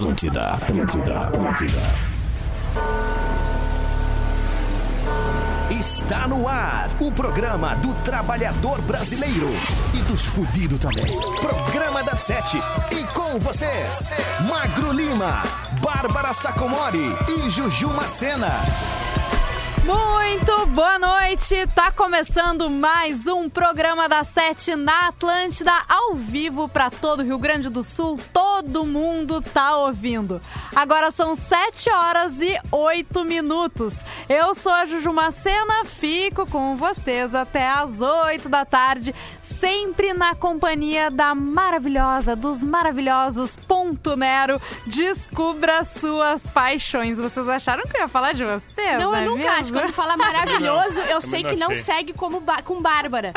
Atlântida, Atlântida, Atlântida. Está no ar o programa do trabalhador brasileiro e dos fudidos também. Programa da Sete. E com vocês, Magro Lima, Bárbara Sacomori e Juju Macena. Muito boa noite! Tá começando mais um programa da Sete na Atlântida, ao vivo para todo o Rio Grande do Sul. Todo mundo tá ouvindo. Agora são sete horas e oito minutos. Eu sou a Juju Macena, fico com vocês até as oito da tarde, sempre na companhia da maravilhosa, dos maravilhosos Ponto Nero. Descubra suas paixões. Vocês acharam que eu ia falar de vocês? Não, é eu nunca mesmo? acho. Quando fala maravilhoso, eu sei não que não achei. segue como com Bárbara.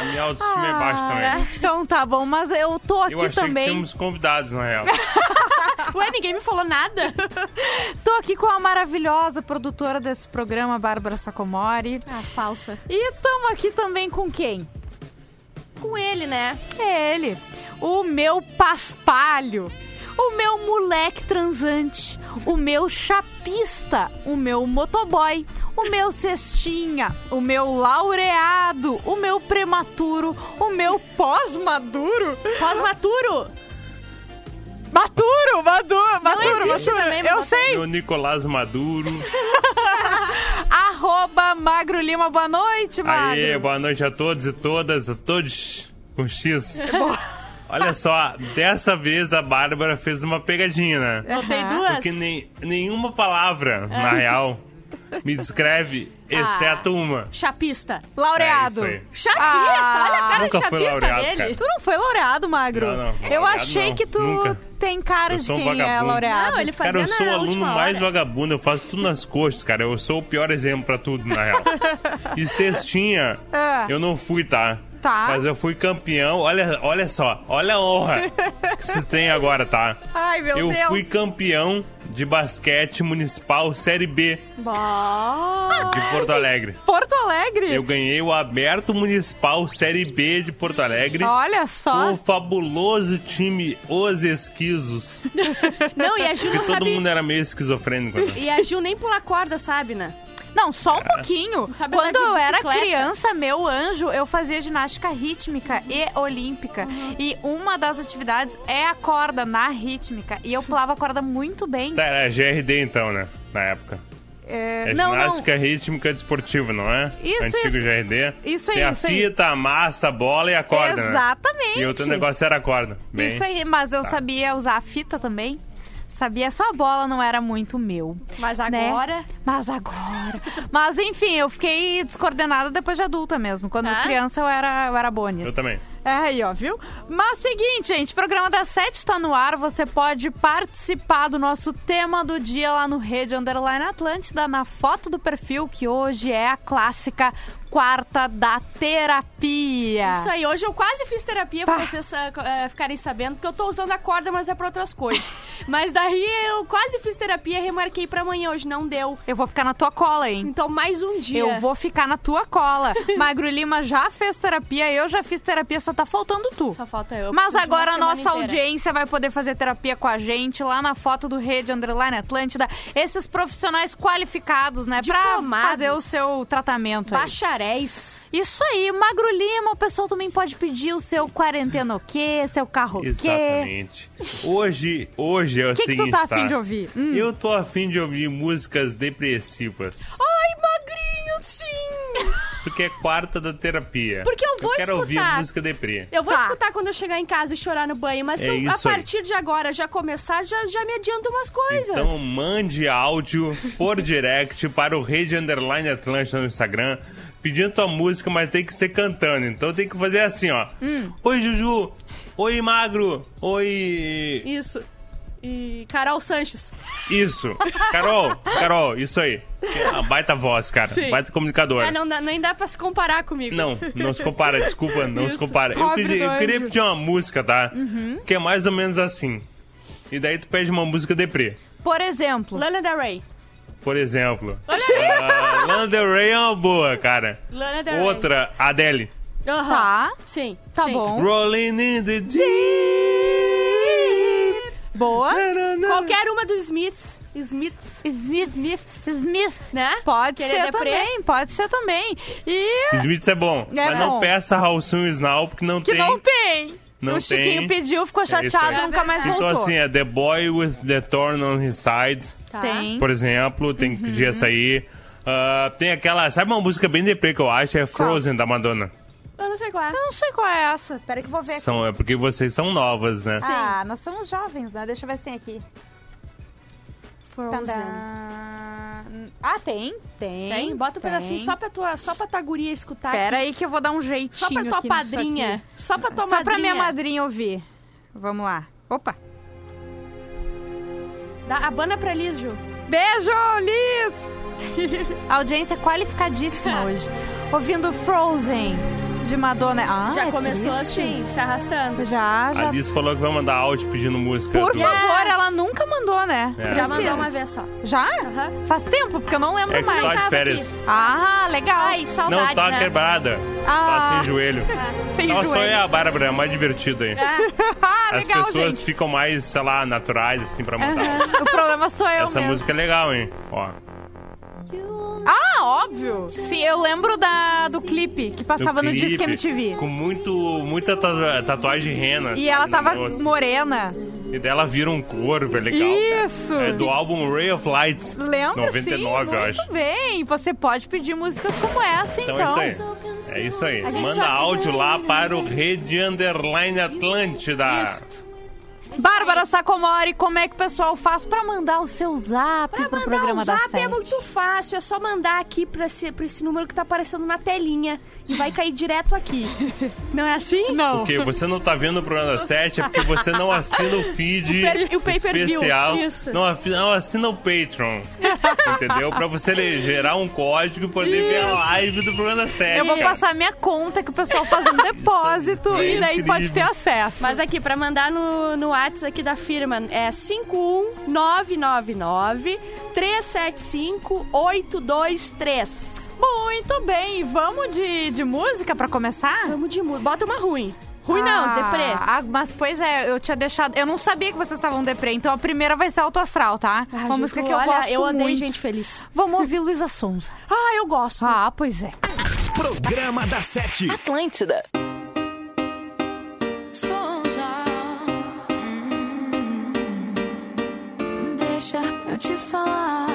A minha autoestima é baixa também. Então tá bom, mas eu tô aqui Eu achei que também. tínhamos convidados, na real. Ué, ninguém me falou nada. Tô aqui com a maravilhosa produtora desse programa, Bárbara Sacomori. Ah, falsa. E tamo aqui também com quem? Com ele, né? É ele, o meu paspalho, o meu moleque transante, o meu chapista, o meu motoboy, o meu cestinha, o meu laureado, o meu prematuro, o meu pós-maduro. Pós-maturo. Maturo, maduro, maturo, existe maturo. também, Eu sei. o Nicolás Maduro. Arroba Magro Lima, boa noite, Magro. Aê, boa noite a todos e todas, a todos com X. Olha só, dessa vez a Bárbara fez uma pegadinha, né? Não tem duas? Porque nem, nenhuma palavra, na real, me descreve, exceto uma. Chapista. Laureado. É isso Chapista, Ah, olha a cara nunca de fui chapista laureado, dele. cara. Tu não foi laureado, Magro? Não, não, eu laureado achei não, que tu nunca. tem cara Eu de sou um quem é vagabundo. laureado. Não, ele fazia Cara, eu sou o na aluno última mais hora. vagabundo, eu faço tudo nas coxas, cara. Eu sou o pior exemplo pra tudo, na real. E cestinha, Ah. eu não fui, tá? Tá. Mas eu fui campeão, olha, olha só, olha a honra que você tem agora, tá? Ai, meu eu Deus. fui campeão de basquete municipal Série B Bom. de Porto Alegre. Porto Alegre? Eu ganhei o Aberto Municipal Série B de Porto Alegre. Olha só. o fabuloso time Os Esquisos. Não, e a Ju Porque não todo sabe... mundo era meio esquizofrênico. né? E a Ju nem pular corda, sabe, né? Não, só um pouquinho. Sabe Quando eu era criança, meu anjo, eu fazia ginástica rítmica e olímpica. Uhum. E uma das atividades é a corda na rítmica. E eu pulava a corda muito bem. Tá, era GRD então, né? Na época. É, É não, não. ginástica rítmica desportiva, não é? Isso, Antigo isso. GRD. Isso aí, Tem a isso aí. fita, a massa, a bola e a corda, né? Exatamente. E outro negócio era a corda. Bem, Isso aí, mas eu Tá. sabia usar a fita também. Sabia, só a bola não era muito meu. Mas né? agora... Mas agora. Mas enfim, eu fiquei descoordenada depois de adulta mesmo. Quando Ah? criança eu era, eu era boa nisso. Eu também. É aí, ó, viu? Mas seguinte, gente, programa das 7 tá no ar. Você pode participar do nosso tema do dia lá no Rede Underline Atlântida, na foto do perfil, que hoje é a clássica quarta da terapia. Isso aí, hoje eu quase fiz terapia Pá. pra vocês eh, ficarem sabendo, porque eu tô usando a corda, mas é pra outras coisas. mas daí eu quase fiz terapia e remarquei pra amanhã, hoje não deu. Eu vou ficar na tua cola, hein? Então mais um dia. Eu vou ficar na tua cola. Magro Lima já fez terapia, eu já fiz terapia, só tá faltando tu. Só falta eu. Mas agora a nossa inteira. audiência vai poder fazer terapia com a gente lá na foto do Rede Underline Atlântida. Esses profissionais qualificados, né? Pra Diplomados. fazer o seu tratamento. aí. Bacharéis. Isso aí, Magro Lima, o pessoal também pode pedir o seu quarentena o quê, seu carro o quê. Exatamente. Hoje, hoje é o O que, que seguinte, tu tá afim tá? de ouvir? Hum. Eu tô afim de ouvir músicas depressivas. Ai, magrinho, sim! Porque é quarta da terapia. Porque eu vou quero ouvir escutar. música deprê. Eu vou Tá. escutar quando eu chegar em casa e chorar no banho, mas É se eu, a isso aí. partir de agora já começar, já, já me adianta umas coisas. Então mande áudio por direct para o Rede Underline Atlântica no Instagram, pedindo tua música, mas tem que ser cantando. Então tem que fazer assim, ó. Hum. Oi, Juju. Oi, Magro. Oi... Isso. E Carol Sanches. Isso. Carol, Carol, isso aí. É uma baita voz, cara. Sim. Baita comunicador. É, não, dá- nem dá pra se comparar comigo. Não, não se compara, desculpa, não se Isso. compara. Eu queria, eu queria pedir uma música, tá? Que é mais ou menos assim. E daí tu pede uma música deprê. Por exemplo, Lana Del Rey. Por exemplo. Ah, Lana Del Rey é uma boa, cara. Lana Del Rey. Outra, Adele. Aham. Tá. Sim. Tá sim. bom. Rolling in the deep. boa. Qual Qualquer uma do Smith. Smith. Smith. Smith. Smith. Né? Pode Querer ser deprê. também, pode ser também. E Smith é bom. É mas bom. não peça Raulson e Snau, porque não que tem. não tem. Não o Chiquinho tem. pediu, ficou É chateado, nunca mais É voltou. Então, assim, é The Boy with the Thorn on His Side, Tá. Tem. por exemplo, tem que pedir essa aí. Ah, tem aquela, sabe uma música bem deprê que eu acho? É Frozen, da Madonna. Eu não sei qual é. Eu não sei qual é essa. Peraí que eu vou ver aqui. São, é porque vocês são novas, né? Ah, nós somos jovens, né? Deixa eu ver se tem aqui. Frozen. Tadã. Ah, tem? Tem. Tem? Bota um tem. pedacinho só pra tua, só pra tua guria escutar. Pera aqui. aí que eu vou dar um jeitinho Só pra tua aqui padrinha. aqui. Só pra tua Só madrinha. pra minha madrinha ouvir. Vamos lá. Opa. Dá a banda pra Liz, Ju. Beijo, Liz! Audiência qualificadíssima hoje. Ouvindo Frozen, de Madonna. Ah, Já é começou triste. assim, se arrastando. Já, já. A Liz falou que vai mandar áudio pedindo música. Por do- favor, Yes. ela nunca mandou, né? É. Já mandou uma vez só. Já? Faz tempo, porque eu não lembro É que mais. tá de férias. Ah, legal. Ai, saudades, Não tá né? quebrada. Ah. Tá sem joelho. Sem Não, só joelho. é a Bárbara, é mais divertido aí. ah, As legal, pessoas gente. ficam mais, sei lá, naturais, assim, pra mandar. O problema sou eu Essa mesmo. música é legal, hein? Ó. Ah, óbvio. Sim, eu lembro da, do clipe que passava no, clipe, Disque MTV. Com muito, muita tatua- tatuagem de rena. E ela tava rosto. morena. E dela vira um corvo, é legal. cara. Isso. É do álbum Ray of Light. Lembra, 99, sim, eu muito acho. bem. Você pode pedir músicas como essa, então. Então é isso aí. É isso aí. Manda áudio lá para o Rede Underline Atlântida. Isso. Bárbara Sacomori, como é que o pessoal faz pra mandar o seu zap Pra pro mandar programa o da zap Sete? é muito fácil, é só mandar aqui pra esse, pra esse número que tá aparecendo na telinha e vai cair direto aqui. Não é assim? Não. Porque você não tá vendo o programa da 7 é porque você não assina o feed O per- o pay-per-view, especial. isso. Não, não assina o Patreon. entendeu? Pra você gerar um código e poder ver a live do programa da 7. Eu vou passar minha conta que o pessoal faz um depósito É e daí incrível. pode ter acesso. Mas aqui, pra mandar no, no WhatsApp aqui da firma, é 51999 375 823. Muito bem, vamos de, de música pra começar? Vamos de música. Bota uma ruim. Ruim não, Ah, deprê. Ah, mas pois é, eu tinha deixado. Eu não sabia que vocês estavam deprê, então a primeira vai ser Alto Astral, tá? Ah, Uma música que eu olha, gosto Eu odeio muito. gente feliz. Vamos ouvir Luísa Sonza. Ah, eu gosto. Ah, pois é. Programa da Sete. Atlântida. Souza. Hum, Deixa eu te falar.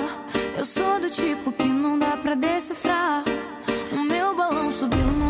Eu sou do tipo que não dá pra decifrar. O meu balão subiu, não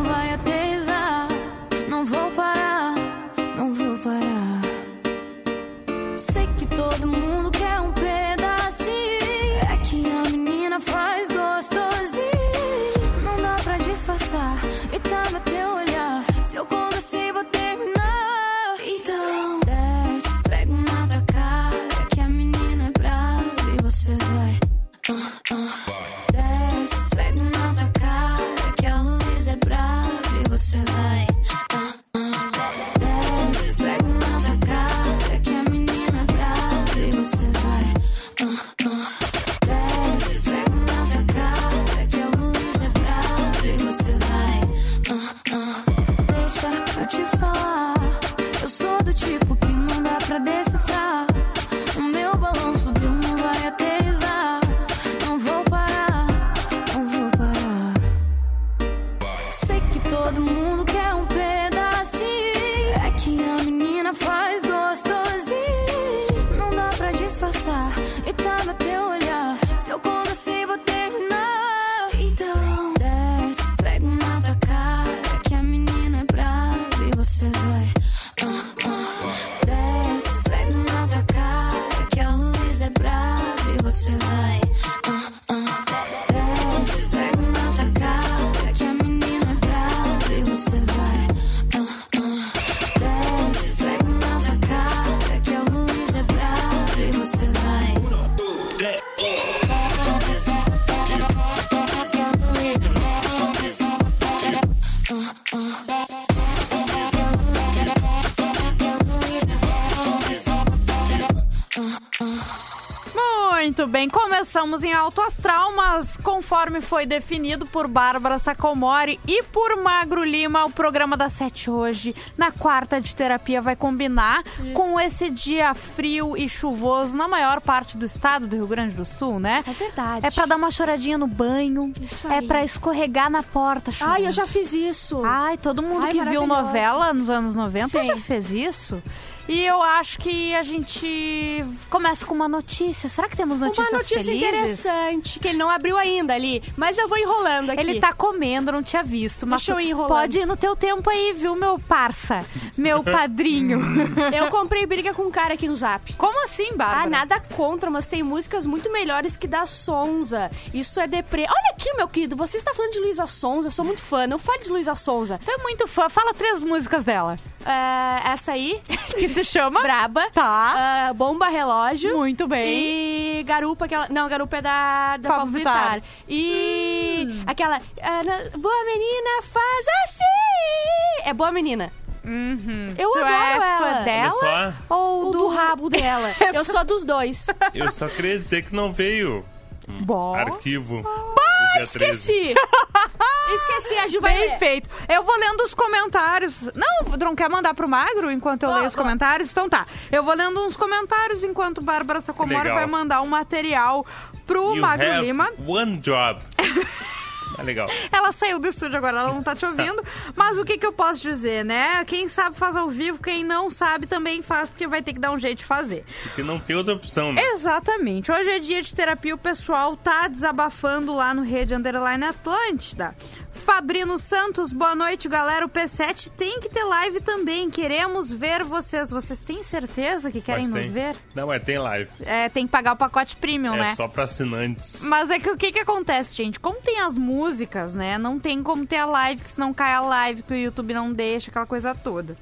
conforme foi definido por Bárbara Sacomori e por Magro Lima, o programa da Sete hoje, na quarta de terapia, vai combinar com esse dia frio e chuvoso na maior parte do estado do Rio Grande do Sul, né? É verdade. É pra dar uma choradinha no banho, Isso é pra escorregar na porta, chovendo. Ai, eu já fiz isso. Ai, todo mundo Ai, que viu novela nos anos 90 Sim. já fez isso. E eu acho que a gente começa com uma notícia. Será que temos notícias Uma notícia felizes? interessante, que ele não abriu ainda ali, mas eu vou enrolando aqui. Ele tá comendo, não tinha visto. Mas Deixa eu ir enrolando. pode ir no teu tempo aí, viu, meu parça? Meu padrinho. Eu comprei briga com um cara aqui no Zap. Como assim, Bárbara? Ah, nada contra, mas tem músicas muito melhores que da Sonza. Isso é deprê. Olha aqui, meu querido, você está falando de Luísa Sonza, eu sou muito fã. Não fale de Luísa Sonza. Tu é muito fã. Fala três músicas dela. É, essa aí, Que se chama? Braba. Tá. Ah, Bomba Relógio. Muito bem. E Garupa, aquela. Não, Garupa é da, da Pablo Vittar. Vittar. E aquela. ah, na- boa menina, faz assim! É boa menina. Uhum. Eu tu adoro é fã ela. Dela só, ou O do rabo dela. Eu sou dos dois. eu só queria dizer que não veio Bom. arquivo do 13. Esqueci! Esqueci, a Ju vai Bem feito. Eu vou lendo os comentários. Não, não quer mandar pro Magro enquanto eu Vou, leio os comentários? Então tá. Eu vou lendo uns comentários enquanto Bárbara Sacomori vai mandar um material pro You Magro Lima. one job. Ah, legal. Ela saiu do estúdio agora, ela não tá te ouvindo. Mas o que que eu posso dizer, né? Quem sabe faz ao vivo, quem não sabe também faz, porque vai ter que dar um jeito de fazer. Porque não tem outra opção, né? Exatamente. Hoje é dia de terapia, o pessoal tá desabafando lá no Rede Underline Atlântida. Fabrino Santos, boa noite, galera. O P7 tem que ter live também. Queremos ver vocês. Vocês têm certeza que querem Mas nos tem. ver? Não, mas tem live. É, tem que pagar o pacote premium, é né? só pra assinantes. Mas é que o que que acontece, gente? Como tem as músicas, né? Não tem como ter a live, que senão cai a live, que o YouTube não deixa, aquela coisa toda.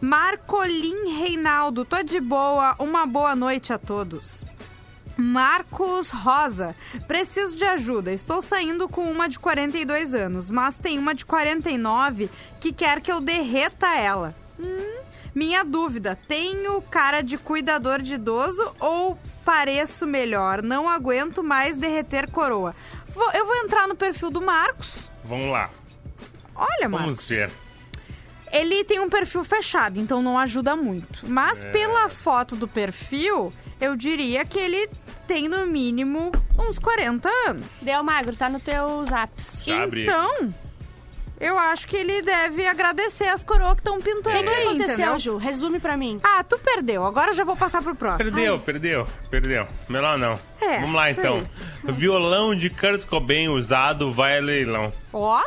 Marcolim Reinaldo, tô de boa, uma boa noite a todos. Marcos Rosa, preciso de ajuda. Estou saindo com uma de 42 anos, mas tem uma de 49 que quer que eu derreta ela. Hum, minha dúvida: tenho cara de cuidador de idoso ou pareço melhor? Não aguento mais derreter coroa. Vou- eu vou entrar no perfil do Marcos. Vamos lá. Olha, Marcos. Vamos ver. Ele tem um perfil fechado, então não ajuda muito. Mas É. pela foto do perfil, eu diria que ele tem no mínimo uns 40 anos. Deu magro, tá no teu zaps. Já abri. então, eu acho que ele deve agradecer as coroas que estão pintando É. O que aí, aconteceu, entendeu? Ju? Resume pra mim. Ah, tu perdeu. Agora eu já vou passar pro próximo. Perdeu, perdeu, perdeu. Melhor não. É, Vamos lá isso então. Violão de Kurt Cobain usado vai a leilão. Ó.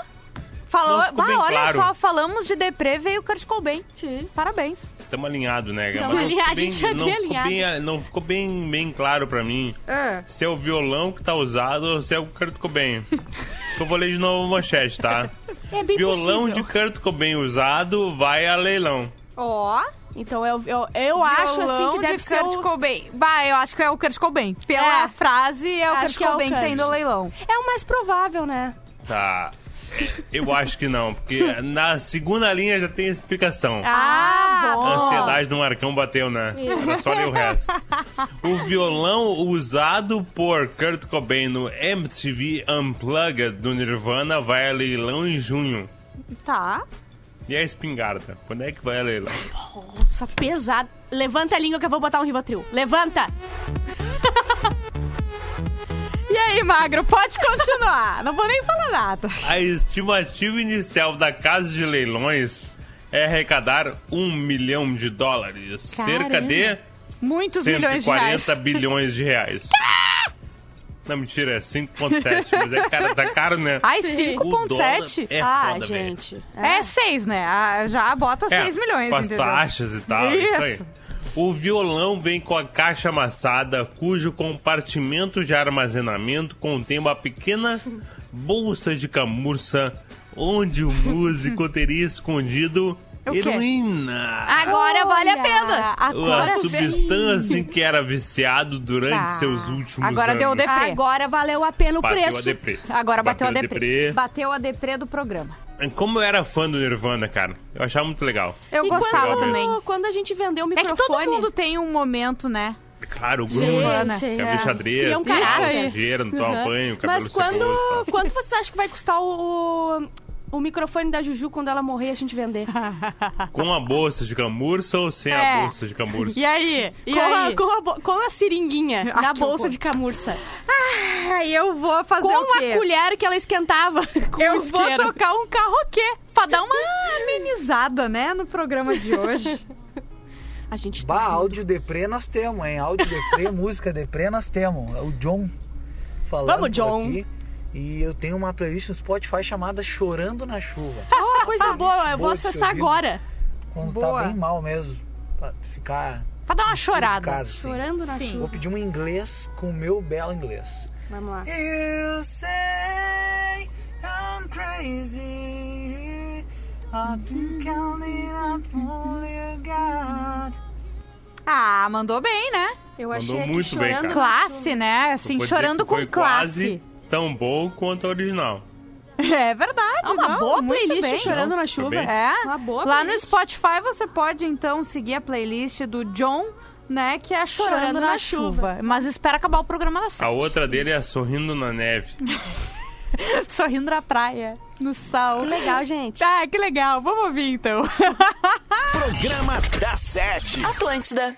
Falou, Não ficou bah, bem olha claro. só, falamos de deprê, veio o Kurt Cobain. Sim. Parabéns. Estamos alinhados, né? Tamo Mas não alinhado, ficou a gente já não bem alinhado. bem- Não ficou bem, bem claro pra mim É. se é o violão que tá usado ou se é o Kurt Cobain. eu vou ler de novo a manchete, tá? É bem violão possível. de Kurt Cobain usado vai a leilão. Ó. Então eu, eu, eu acho assim que deve de ser Kurt o... Cobain. Bah, eu acho que é o Kurt Cobain. Pela É. frase, é o Acho Kurt que é o Cobain que Kurt. tem no leilão. É o mais provável, né? Tá. Eu acho que não, porque na segunda linha já tem explicação. Ah, bom. A ansiedade do Marcão bateu, né? Era só ler o resto. O violão usado por Kurt Cobain no MTV Unplugged do Nirvana vai a leilão em junho. Tá. E a espingarda? Quando é que vai a leilão? Nossa, pesado. Levanta a língua que eu vou botar um Rivotril. Levanta! E aí, Magro, pode continuar. Não vou nem falar nada. A estimativa inicial da casa de leilões é arrecadar um milhão de dólares. Cerca de Muitos milhões de reais. 140 bilhões de reais. Não, mentira, é 5,7. Mas é cara, tá caro, né? Ai, Sim. O dólar 5,7? É ah, foda, gente. É 6, né? Ah, Já bota 6 É, milhões, Com as entendeu? taxas e tal, isso. aí. O violão vem com a caixa amassada, cujo compartimento de armazenamento contém uma pequena bolsa de camurça, onde o músico teria escondido O quê? heroína. Agora vale a pena. Agora a sim. substância em que era viciado durante Tá. seus últimos Agora anos. deu o deprê. Agora valeu a pena o Bateu preço. a deprê. Agora bateu, a Bateu deprê. Bateu a deprê do programa. Como eu era fã do Nirvana, cara, eu achava muito legal. Eu E gostava quando, também. Quando a gente vendeu o É microfone... que todo mundo tem um momento, né? Claro, o grunge. Urbana. Cabelo xadrez, um ligeira, não toma banho, cabelo Mas quando, secoso, quanto vocês acham que vai custar o, o microfone da Juju quando ela morrer a gente vender? Com a bolsa de camurça ou sem É. a bolsa de camurça? E aí? E com, a, aí? com, a, com a seringuinha Ah, na bolsa de camurça. Aí eu vou fazer Com o quê? a colher que ela esquentava com Eu o vou tocar um carroquê pra dar uma amenizada, né, no programa de hoje. A gente tá Bah, rindo. áudio deprê nós temos, hein? Áudio deprê, música deprê nós temos. É o John falando Vamos, John. aqui. E eu tenho uma playlist no Spotify chamada Chorando na Chuva. Ah, coisa boa, eu vou acessar agora. Quando Boa. tá bem mal mesmo. Pra ficar Pra dar uma chorada. casa, assim. Chorando na Sim. Vou chuva. pedir um inglês com o meu belo inglês. Vamos lá. You say I'm crazy. I. Ah, mandou bem, né? Eu Mandou achei que muito bem, cara. Classe, né? Assim, Vou chorando com classe. quase tão bom quanto a original. É verdade. É uma não, boa muito playlist bem. chorando Não, na chuva. É. Uma boa Lá no playlist. Spotify você pode então seguir a playlist do John, né, que é Chorando, Chorando na, na chuva. Chuva. Mas espera acabar o programa da sete. A outra dele é Sorrindo na Neve. Sorrindo na praia, no sol. Que legal, gente. Ah, que legal. Vamos ouvir então. Programa da Sete. Atlântida.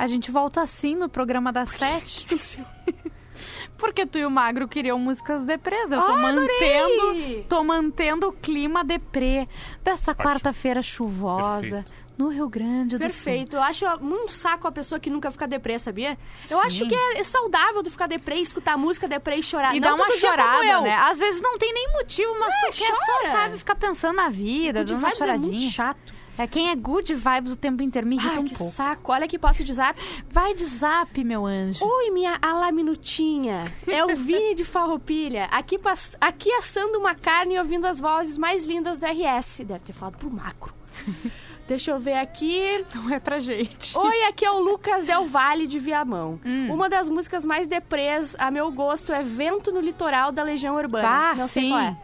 A gente volta assim no programa das sete. Porque tu e o Magro queriam músicas deprês. Eu tô Ah, mantendo, adorei! tô mantendo o clima deprê dessa quarta-feira chuvosa Perfeito. no Rio Grande do Perfeito. Eu acho um saco a pessoa que nunca fica deprê, sabia? Eu Sim. acho que é saudável tu ficar deprê, escutar música deprê e chorar. Sul. E Não dá uma chorada, eu. né? Às vezes não tem nem motivo, mas É, tu quer só, chora. sabe, ficar pensando na vida, dando uma vibes é muito choradinha. chato. É quem é good vibes o tempo inteiro me irrita Ai, um que pouco. saco. Olha que posso de zaps. Vai de zap, meu anjo. Oi, minha alaminutinha. É o Vini de Farroupilha. Aqui, pass- aqui assando uma carne e ouvindo as vozes mais lindas do RS. Deve ter falado pro macro. Deixa eu ver aqui. Não é pra gente. Oi, aqui é o Lucas Del Valle de Viamão. Hum. Uma das músicas mais deprês, a meu gosto, é Vento no Litoral da Legião Urbana. Ah, Não sei sim. qual é.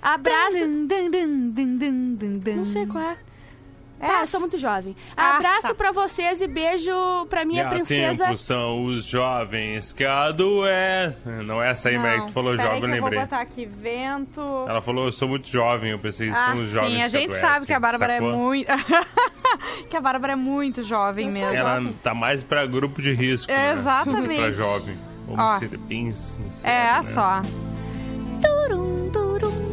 Abraço. Dun, dun, dun. Não sei qual é. É Tá, eu essa. sou muito jovem. Ah, Abraço tá. pra vocês e beijo pra minha E princesa. tempo são os jovens que adoecem. Não é essa aí, Meg, que tu falou jovem, eu que eu lembrei. vou botar aqui vento. Ela falou, eu sou muito jovem, eu pensei, Ah, são os jovens sim, a gente sabe que a Bárbara é sacou? muito. que a Bárbara é muito jovem Eu mesmo. Ela jovem. tá mais pra grupo de risco, né? Exatamente. pra jovem. Vamos Ó. ser bem sinceros, É, né? só. Turum, turum.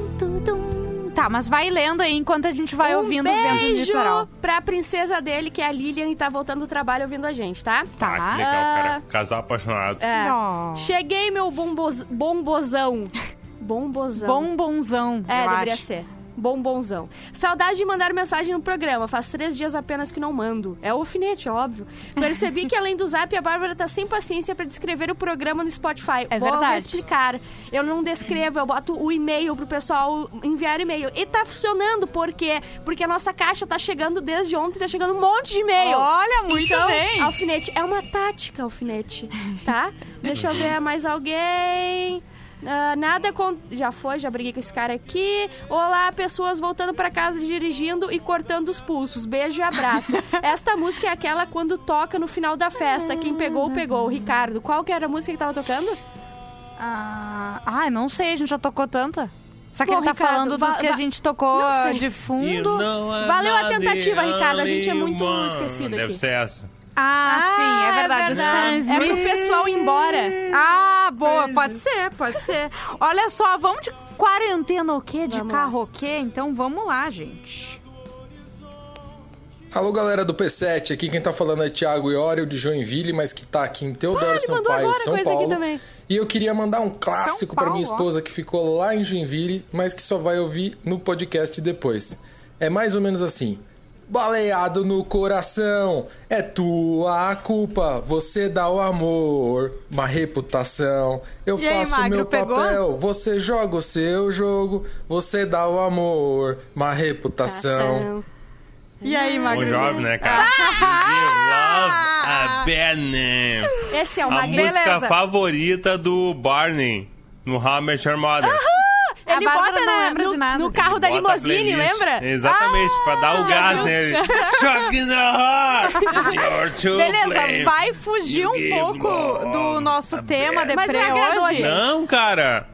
Tá, mas vai lendo aí enquanto a gente vai um ouvindo o vento beijo litoral. pra princesa dele, que é a Lilian, e tá voltando do trabalho ouvindo a gente, tá? Tá. Ah, que legal, cara. Casal apaixonado. É. Ó. Cheguei, meu bomboz... bombozão. Bombozão. Bombonzão. É, eu deveria acho. ser. Bombonzão. Saudade de mandar mensagem no programa. Faz três dias apenas que não mando. É o alfinete, é óbvio. Percebi que além do zap, a Bárbara tá sem paciência pra descrever o programa no Spotify. É Vou verdade. explicar. Eu não descrevo, eu boto o e-mail pro pessoal enviar e-mail. E tá funcionando, por quê? Porque a nossa caixa tá chegando desde ontem, tá chegando um monte de e-mail. Olha, muito então, bem. alfinete, é uma tática, alfinete, tá? Deixa eu ver mais alguém. Ah, nada com... Já foi, já briguei com esse cara aqui. Olá, pessoas voltando pra casa dirigindo e cortando os pulsos. Beijo e abraço. Esta música é aquela quando toca no final da festa. Quem pegou, pegou. Ricardo, qual que era a música que tava tocando? Ah, ai, não sei, a gente já tocou tanta. Só que Bom, ele tá Ricardo, falando dos que a gente tocou de fundo. Valeu a tentativa, Ricardo, a gente é muito esquecido Deve aqui. ser essa. Ah, sim, é verdade. o Sam É pro pessoal ir embora. Ah, boa, pode ser, pode ser. Olha só, vamos de quarentena o quê? De Vamos carro o quê? Então vamos lá, gente. Alô galera do P7, aqui quem tá falando é Thiago Iório de Joinville, mas que tá aqui em Teodoro Ah, Sampaio, agora São coisa aqui Paulo. também. E eu queria mandar um clássico pra minha Paulo, ó. esposa que ficou lá em Joinville, mas que só vai ouvir no podcast depois. É mais ou menos assim. Baleado no coração, é tua a culpa, você dá o amor, uma reputação. Eu E aí, faço Magro, meu pegou? papel, você joga o seu jogo, você dá o amor, uma reputação. E aí, Bom Magro? jovem, né, cara? You love a bad name. Esse é o A Magrinho. música Beleza. favorita do Barney no Your Mother. Ele A bota não na- lembra no, de nada. no carro da Bota a limousine, lembra? Exatamente, pra dar o gás viu? nele. Shock in the heart. Beleza, vai fugir You um pouco do nosso a tema bad- Mas deprê me agradou, hoje. gente. Não, cara.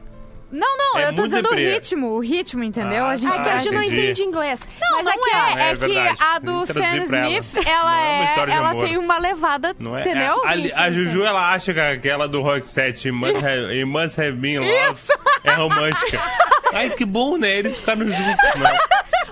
Não, não, É eu tô dizendo o ritmo, o ritmo, entendeu? Ah, a gente Ah, que a Ah, gente não entende inglês. Não, Mas não aqui, é. ó. É, É que a do Sam ela. Smith, ela, é uma é, história de ela tem uma levada, Não é? entendeu? A, a, Sim, a sim, Juju, sim. ela acha que aquela do Rock 7 must have, It must have been love é romântica. Ai, que bom, né? Eles ficaram juntos, né?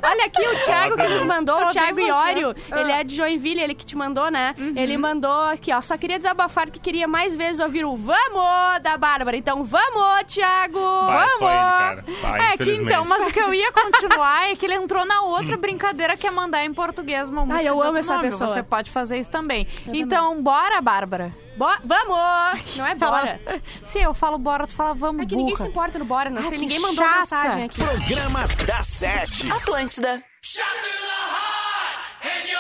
Olha aqui o Thiago que nos mandou, o Thiago Iório. você. Ele Ah. é de Joinville, ele que te mandou, né? Ele mandou aqui, ó. Só queria desabafar que queria mais vezes ouvir o Vamos da Bárbara. Então, vamos, Thiago! Vai, vamos! ele. Vai, é que então, mas o que eu ia continuar é que ele entrou na outra brincadeira que é mandar em português uma música eu de amo essa nome. pessoa. Você pode fazer isso também. então, bora, Bárbara. Bo- vamos! Não é bora. Ela- Sim, eu falo bora, tu fala vamos, É que ninguém se importa no bora, não Ah, sei. que Ninguém mandou chata. mensagem aqui. Programa da Sete. Atlântida. Thank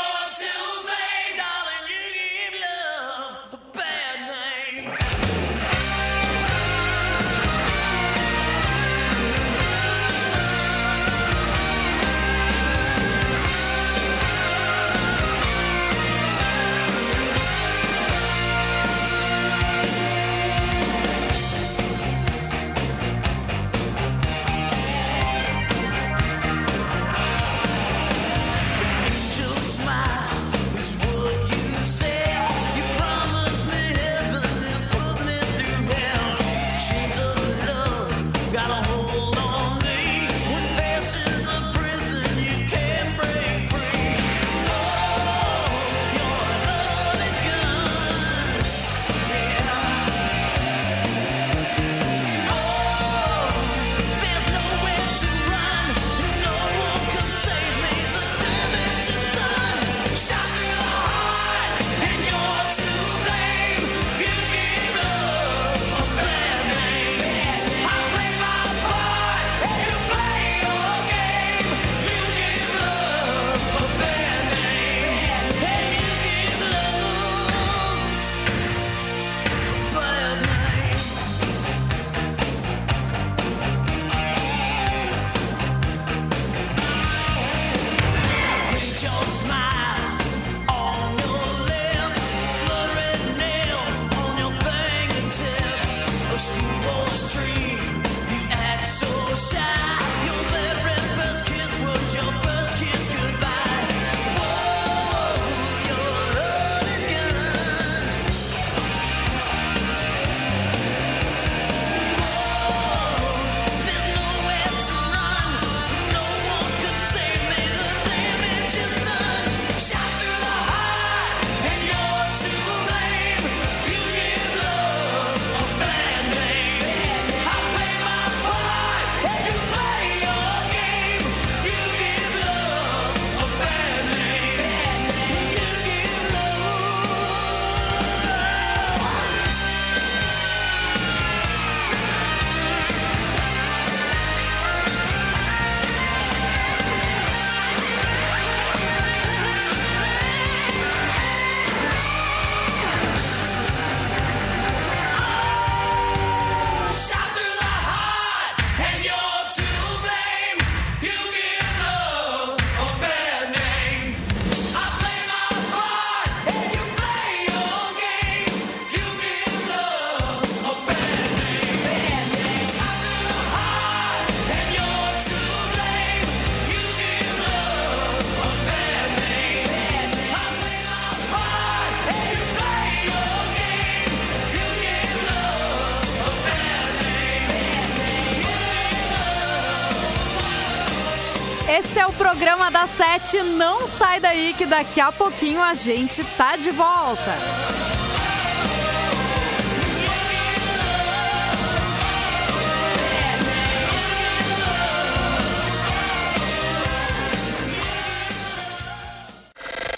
7. Não sai daí que daqui a pouquinho a gente tá de volta.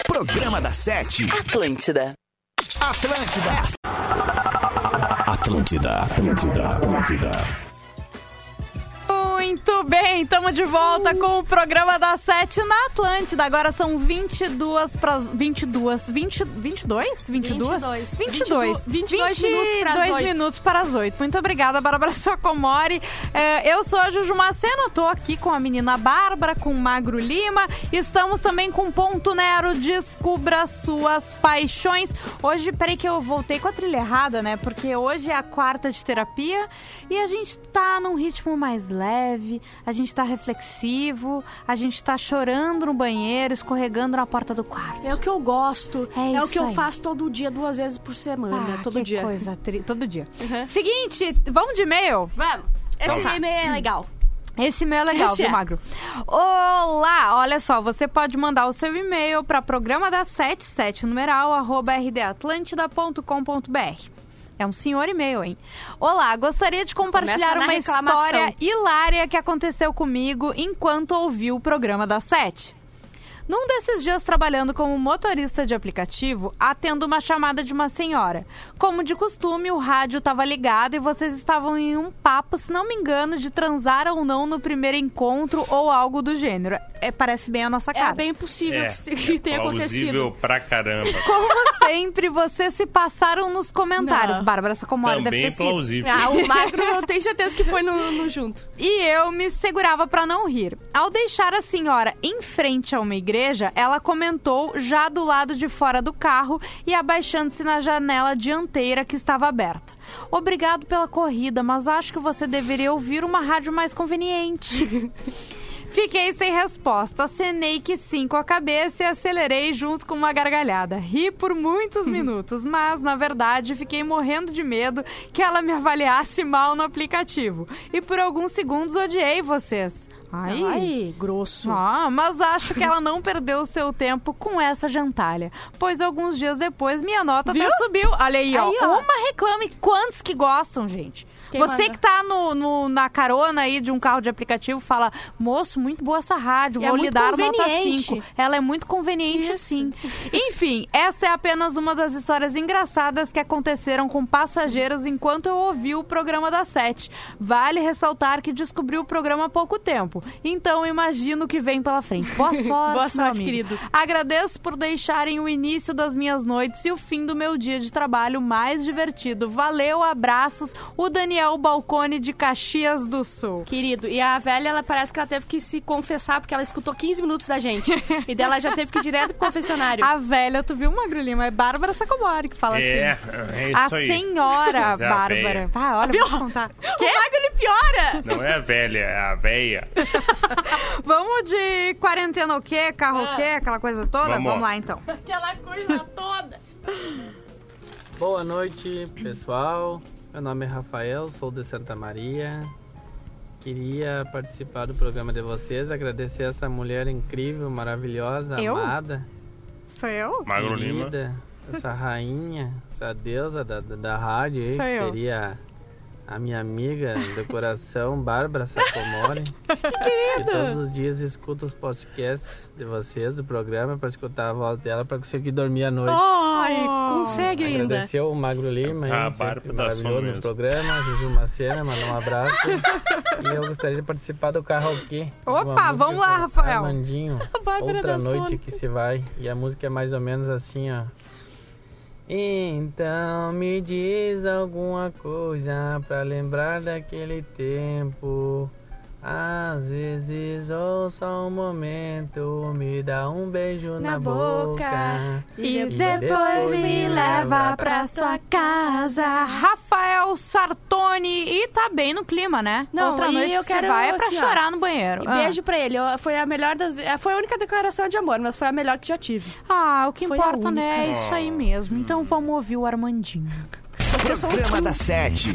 Programa da Sete. Atlântida. Atlântida. Atlântida, Atlântida, Atlântida. Muito bem estamos de volta com o programa da Sete na Atlântida. Agora são 22 para 22, 20, 22? 22? 22. 22. 22 minutos pras 22 oito. minutos para as 8. Muito obrigada, Bárbara Sacomori. É, eu sou a Juju Macena, tô aqui com a menina Bárbara, com o Magro Lima. Estamos também com Ponto Nero, Descubra Suas Paixões. Hoje, peraí que eu voltei com a trilha errada, né? Porque hoje é a quarta de terapia e a gente tá num ritmo mais leve, a gente tá reflexivo, a gente tá chorando no banheiro, escorregando na porta do quarto. É o que eu gosto. É É, o que eu aí. faço todo dia, duas vezes por semana. Ah, todo que dia. coisa, tri- todo dia. Uhum. Seguinte, vamos de e-mail? Vamos. Esse Então tá. e-mail é legal. Esse e-mail é legal, Esse viu, é. Magro? Olá, olha só, você pode mandar o seu e-mail para programa da 77 numeral arroba rdatlântida.com.br. É um senhor e-mail, hein? Olá, gostaria de compartilhar uma reclamação. história hilária que aconteceu comigo enquanto ouvi o programa da Sete. Num desses dias trabalhando como motorista de aplicativo, atendo uma chamada de uma senhora. Como de costume, o rádio estava ligado e vocês estavam em um papo, se não me engano, de transar ou não no primeiro encontro ou algo do gênero. É, parece bem a nossa cara. É bem possível É, que, que é tenha acontecido. pra caramba. Como sempre, vocês se passaram nos comentários. Não. Bárbara Sacomori deve ter sido. plausível. Ah, o Magro eu tenho certeza que foi no, no junto. E eu me segurava pra não rir. Ao deixar a senhora em frente a uma igreja, ela comentou já do lado de fora do carro e abaixando-se na janela dianteira que estava aberta. Obrigado pela corrida, mas acho que você deveria ouvir uma rádio mais conveniente. Fiquei sem resposta, acenei que sim com a cabeça e acelerei junto com uma gargalhada. Ri por muitos minutos, mas na verdade fiquei morrendo de medo que ela me avaliasse mal no aplicativo. E por alguns segundos odiei vocês. Ai, Ai, grosso. ah, mas acho que ela não perdeu o seu tempo com essa jantalha. Pois alguns dias depois minha nota até subiu. Olha aí, ó. Aí, ó. Uma reclame. Quantos que gostam, gente? Quem Você manda? que tá no, no- na carona aí de um carro de aplicativo fala: Moço, muito boa essa rádio, E é vou lhe dar nota conveniente. 5. Ela é muito conveniente, Isso. sim. Enfim, essa é apenas uma das histórias engraçadas que aconteceram com passageiros enquanto eu ouvi o programa da Sete. Vale ressaltar que descobri o programa há pouco tempo. Então imagino o que vem pela frente. Boa sorte, Boa meu sorte, querido. Agradeço por deixarem o início das minhas noites e o fim do meu dia de trabalho mais divertido. Valeu, abraços. O Daniel Balcone de Caxias do Sul. Querido, e a velha, ela parece que ela teve que se confessar porque ela escutou 15 minutos da gente. e dela já teve que ir direto pro confessionário. A velha, tu viu, Magro Lima? É Bárbara Sacomori que fala É, assim. é A isso aí. senhora é a Bárbara. Ah, olha, vou te contar. O Magro, ele piora! Não é a velha, é a véia. Vamos de quarentena o quê? Carro o quê? Aquela coisa toda? Vamos. Vamos lá, então. Aquela coisa toda. Boa noite, pessoal. Meu nome é Rafael, sou de Santa Maria. Queria participar do programa de vocês, agradecer essa mulher incrível, maravilhosa, Eu? amada, Sou eu? Magro Lima. querida, essa rainha, essa deusa da, da, da rádio aí, eu. A minha amiga do coração, Bárbara Sacomori. que todos os dias escuta os podcasts de vocês, do programa, para escutar a voz dela, para conseguir dormir à noite. Ai, consegue ainda. Agradecer o Magro Lima, Ah, aí, sempre Bárbara, maravilhoso no mesmo. programa, Juju Macena, mandar um abraço. e eu gostaria de participar do karaokê. Opa, vamos lá, Rafael. Armandinho, Bárbara outra noite sono. que se vai. E a música é mais ou menos assim, ó. Então me diz alguma coisa pra lembrar daquele tempo. Às vezes ou só um momento me dá um beijo na, Na boca. boca. E E depois depois me leva pra sua casa. Rafael Sartoni. E tá bem no clima, né? Não, Outra noite eu que você quero, vai é pra assim, ó, chorar no banheiro. E Ah. beijo pra ele. Foi a melhor das. é, Foi a única declaração de amor, mas foi a melhor que já tive. Ah, o que Foi importa, né? É isso aí mesmo. Então vamos ouvir o Armandinho. Programa da Sete.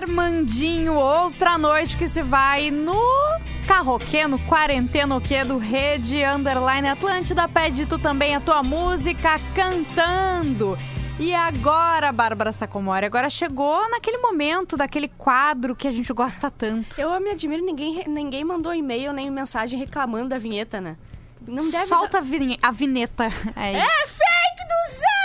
Armandinho, outra noite que se vai no Carroquê, no que do Rede Underline Atlântida. Pede tu também a tua música cantando. E agora, Bárbara Sacomori, agora chegou naquele momento daquele quadro que a gente gosta tanto. Eu me admiro, ninguém, ninguém mandou e-mail nem mensagem reclamando da vinheta, né? Não deve Solta a vinheta aí. É fake do Zé!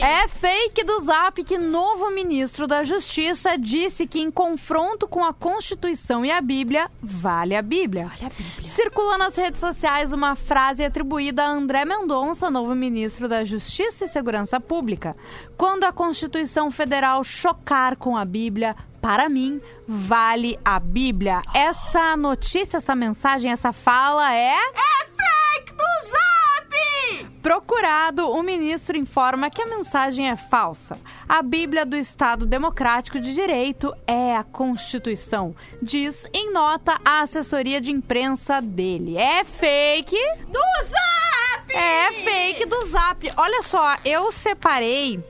É fake do Zap que novo ministro da Justiça disse que em confronto com a Constituição e a Bíblia, vale a Bíblia. A Bíblia. Circula nas redes sociais uma frase atribuída a André Mendonça, novo ministro da Justiça e Segurança Pública. Quando a Constituição Federal chocar com a Bíblia, para mim, vale a Bíblia. Essa notícia, essa mensagem, essa fala é. É fake do Zap! Procurado, o ministro informa que a mensagem é falsa. A Bíblia do Estado Democrático de Direito é a Constituição, diz em nota a assessoria de imprensa dele. É fake do Zap! É fake do Zap. Olha só, eu separei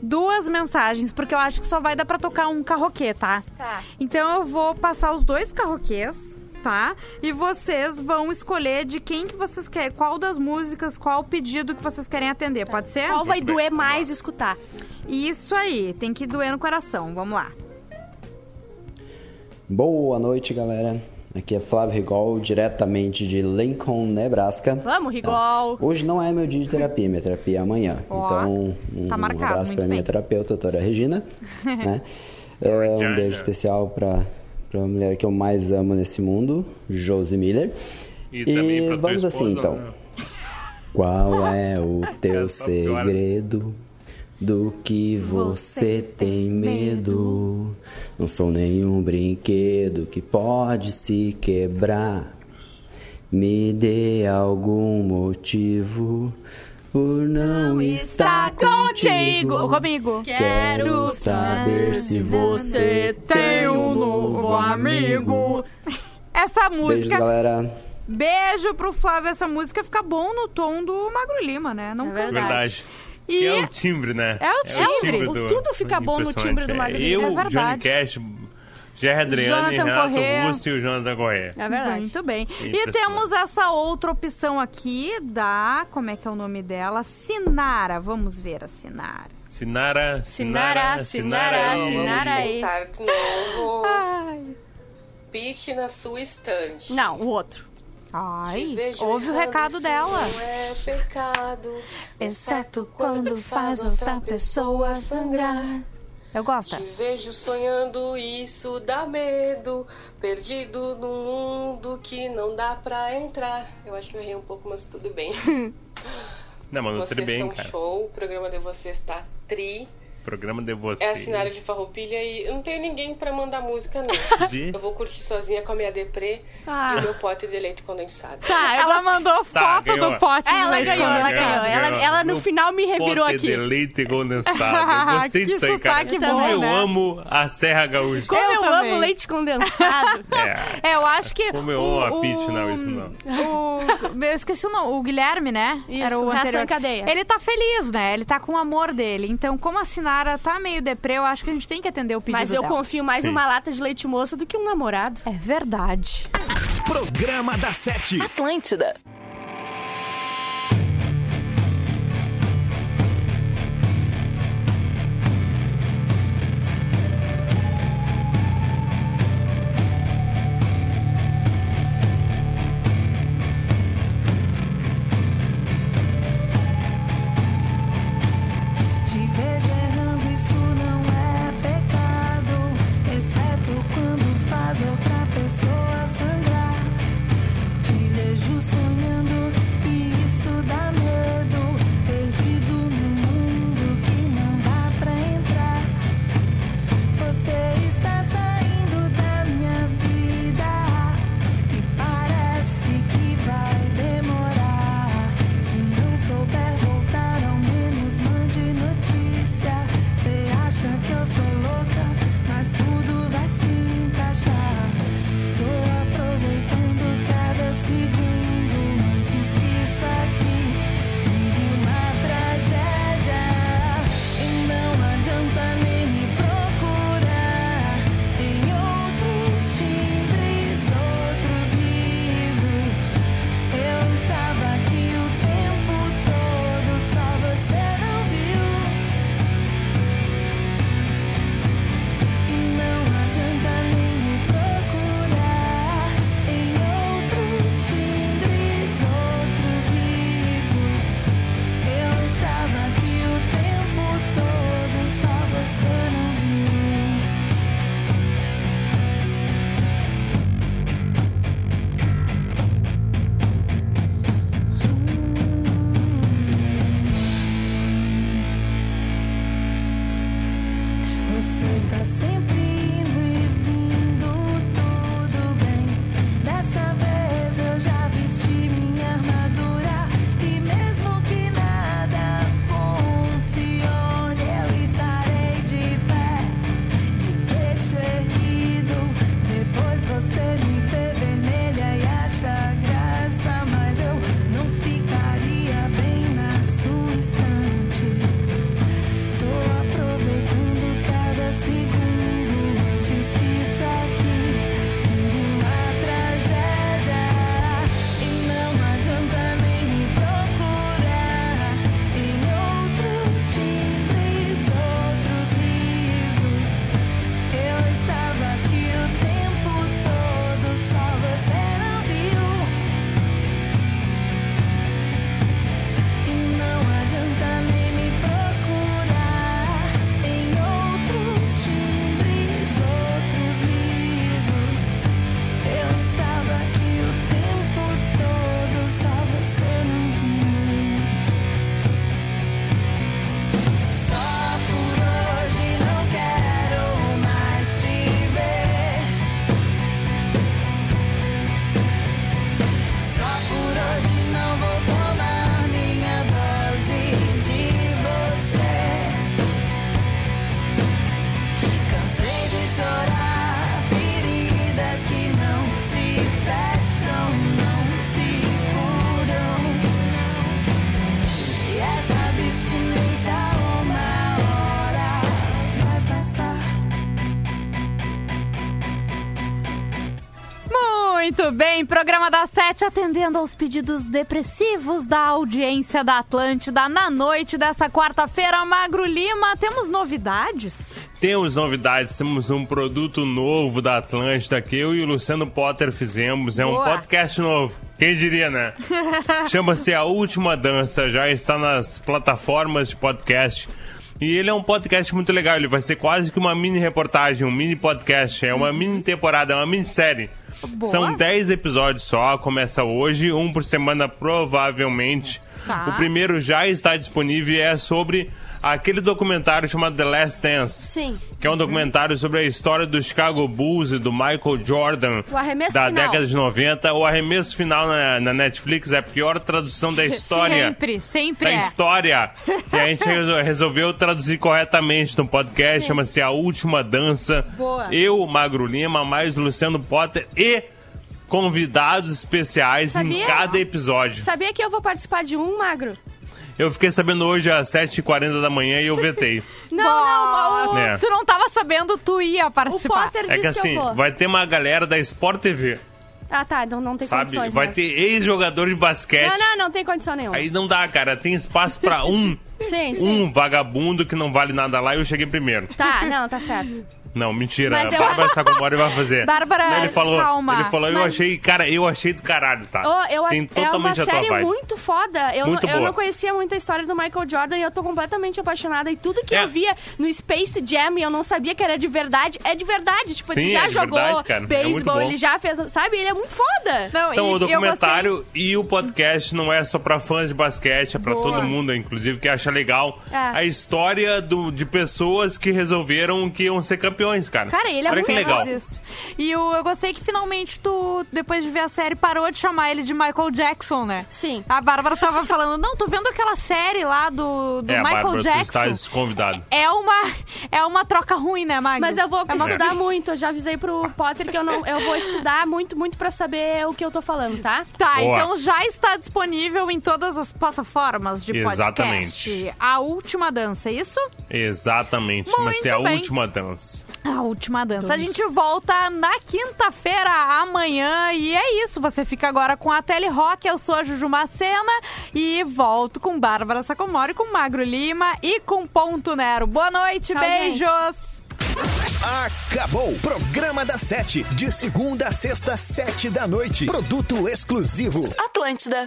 duas mensagens, porque eu acho que só vai dar para tocar um carroquê, tá? Tá. Então eu vou passar os dois carroquês tá? E vocês vão escolher de quem que vocês querem, qual das músicas, qual o pedido que vocês querem atender, pode ser? Qual vai doer mais escutar? Isso aí, tem que doer no coração, vamos lá. Boa noite, galera. Aqui é Flávio Rigol, diretamente de Lincoln, Nebraska. Vamos, Rigol! Hoje não é meu dia de terapia, minha terapia é amanhã. Ó, então, um, tá um marcado, abraço muito pra minha terapeuta, doutora Regina. né? É, um beijo especial pra, pra mulher que eu mais amo nesse mundo, Josie Miller. E também pra tua vamos assim, esposa, então. né? Qual é o teu segredo? Do que você tem medo? Não sou nenhum brinquedo que pode se quebrar. Me dê algum motivo por não estar contigo. comigo. Quero saber se você tem um novo amigo. Essa música, galera. beijo pro Flávio, essa música fica bom no tom do Magro Lima, né? Não É canta. Verdade. E Que é o timbre, né? É o timbre. O tudo fica bom no timbre do Magro Eu, É verdade. Johnny Cash, Jerry Adriane, Jonathan Renato Corrêa. Augusto e o Jonathan Corrêa. É verdade. Muito bem. E temos essa outra opção aqui da. Como é que é o nome dela? Sinara. Vamos ver a Sinara. Sinara, Sinara, Sinara, Sinara, Sinara. Sinara aí. tentar de novo. Ai. Pitch na sua estante. Não, o outro. Ai, ouve o recado dela. Não é pecado, Exceto quando faz outra pessoa sangrar. Eu gosto Te vejo sonhando, isso dá medo. Perdido num mundo que não dá pra entrar. Eu acho que eu errei um pouco, mas tudo bem. Não, vocês tudo bem, são cara. show, o programa de vocês tá tri. Programa de você. É a Sinara de Farroupilha e eu não tenho ninguém pra mandar música, não. De- Eu vou curtir sozinha com a minha deprê Ah. e o meu pote de leite condensado. Tá, Ela mandou Tá, foto ganhou. do pote de Ela leite ganhou, ela condensado. ganhou. Ela, ela no No final me revirou Pote aqui. de leite condensado. Eu Gostei disso aí, cara. bom, eu né? amo a Serra Gaúcha. Como eu, Eu amo leite condensado. É. É, eu acho que. Como eu amo a Peach, não, isso não. O, eu esqueci o nome. O Guilherme, né? Isso, Era o anterior. em Cadeia. Ele tá feliz, né? Ele tá com o amor dele. Então, como a Tá meio deprê, eu acho que a gente tem que atender o pedido Mas eu dela. confio mais Sim. numa lata de leite moça do que um namorado. É verdade. Programa da Sete. Atlântida. Muito bem, programa da Sete atendendo aos pedidos depressivos da audiência da Atlântida na noite dessa quarta-feira. Magro Lima, temos novidades? Temos novidades, temos um produto novo da Atlântida que eu e o Luciano Potter fizemos. É um Boa. podcast novo. Quem diria, né? Chama-se A Última Dança, já está nas plataformas de podcast. E ele é um podcast muito legal, ele vai ser quase que uma mini reportagem, um mini podcast, é uma mini temporada, é uma mini série. Boa. São 10 episódios só, começa hoje, um por semana provavelmente. Tá. O primeiro já está disponível e é sobre aquele documentário chamado The Last Dance. Sim. Que é um documentário sobre a história do Chicago Bulls e do Michael Jordan O arremesso da final. década de 90. O arremesso final na, na Netflix é a pior tradução da história. Sempre, sempre Da é. história. E a gente resol- resolveu traduzir corretamente no podcast. Chama-se A Última Dança. Boa. Eu, Magro Lima, mais Luciano Potter e convidados especiais em Sabia? cada episódio. Sabia que eu vou participar de um, Magro? Eu fiquei sabendo hoje às 7h40 da manhã e eu vetei. Não, não, o, É. Tu não tava sabendo, tu ia o participar. Potter É disse que assim, eu vou. vai ter uma galera da Sport TV, Ah, tá, então não tem sabe? condições Vai mesmo. ter ex-jogador de basquete. Não, não, não tem condição nenhuma. Aí não dá, cara. Tem espaço pra um, Sim, sim. um vagabundo que não vale nada lá e eu cheguei primeiro. Tá, não, tá certo. Não, mentira. Mas a eu- Bárbara Sacomori vai fazer. Bárbara, Não, ele falou, calma. Ele falou, eu Mas- achei, cara, eu achei do caralho, tá? Ô, eu Tem acho é uma totalmente a tua série vibe. muito foda. Eu, Muito não, eu boa. não conhecia muito a história do Michael Jordan e eu tô completamente apaixonada. E tudo que É. eu via no Space Jam e eu não sabia que era de verdade, é de verdade. Tipo, ele Sim, já é de jogou verdade, cara. É muito beisebol, bom. ele já fez. Sabe? Ele é muito foda. Não, Então, e o eu documentário e o podcast não é só pra fãs de basquete, é pra Boa. todo mundo, inclusive, que acha legal É. a história do, de pessoas que resolveram que iam ser campeões, cara. Cara, ele é Olha muito que legal. Isso. E o- eu gostei que finalmente tu, depois de ver a série, parou de chamar ele de Michael Jackson, né? Sim. A Bárbara tava falando, não, tô vendo aquela série lá do, do É, Michael Bárbara, tu Jackson. estás convidado. É uma, é uma troca ruim, né, Magno? Mas eu vou é estudar muito. Eu já avisei pro Potter que eu, não, eu vou estudar muito, muito pra saber o que eu tô falando, tá? Tá, Boa. então já está disponível em todas as plataformas de podcast. Exatamente. A Última Dança, é isso? Exatamente, Muito mas é a bem. última dança. A Última Dança. A gente volta na quinta-feira, amanhã, e é isso. Você fica agora com a Tele Rock, eu sou a Juju Macena, e volto com Bárbara Sacomori, com Magro Lima e com Ponto Nero. Boa noite, Tchau, beijos! Acabou! Programa da Sete. De segunda a sexta, sete da noite. Produto exclusivo. Atlântida.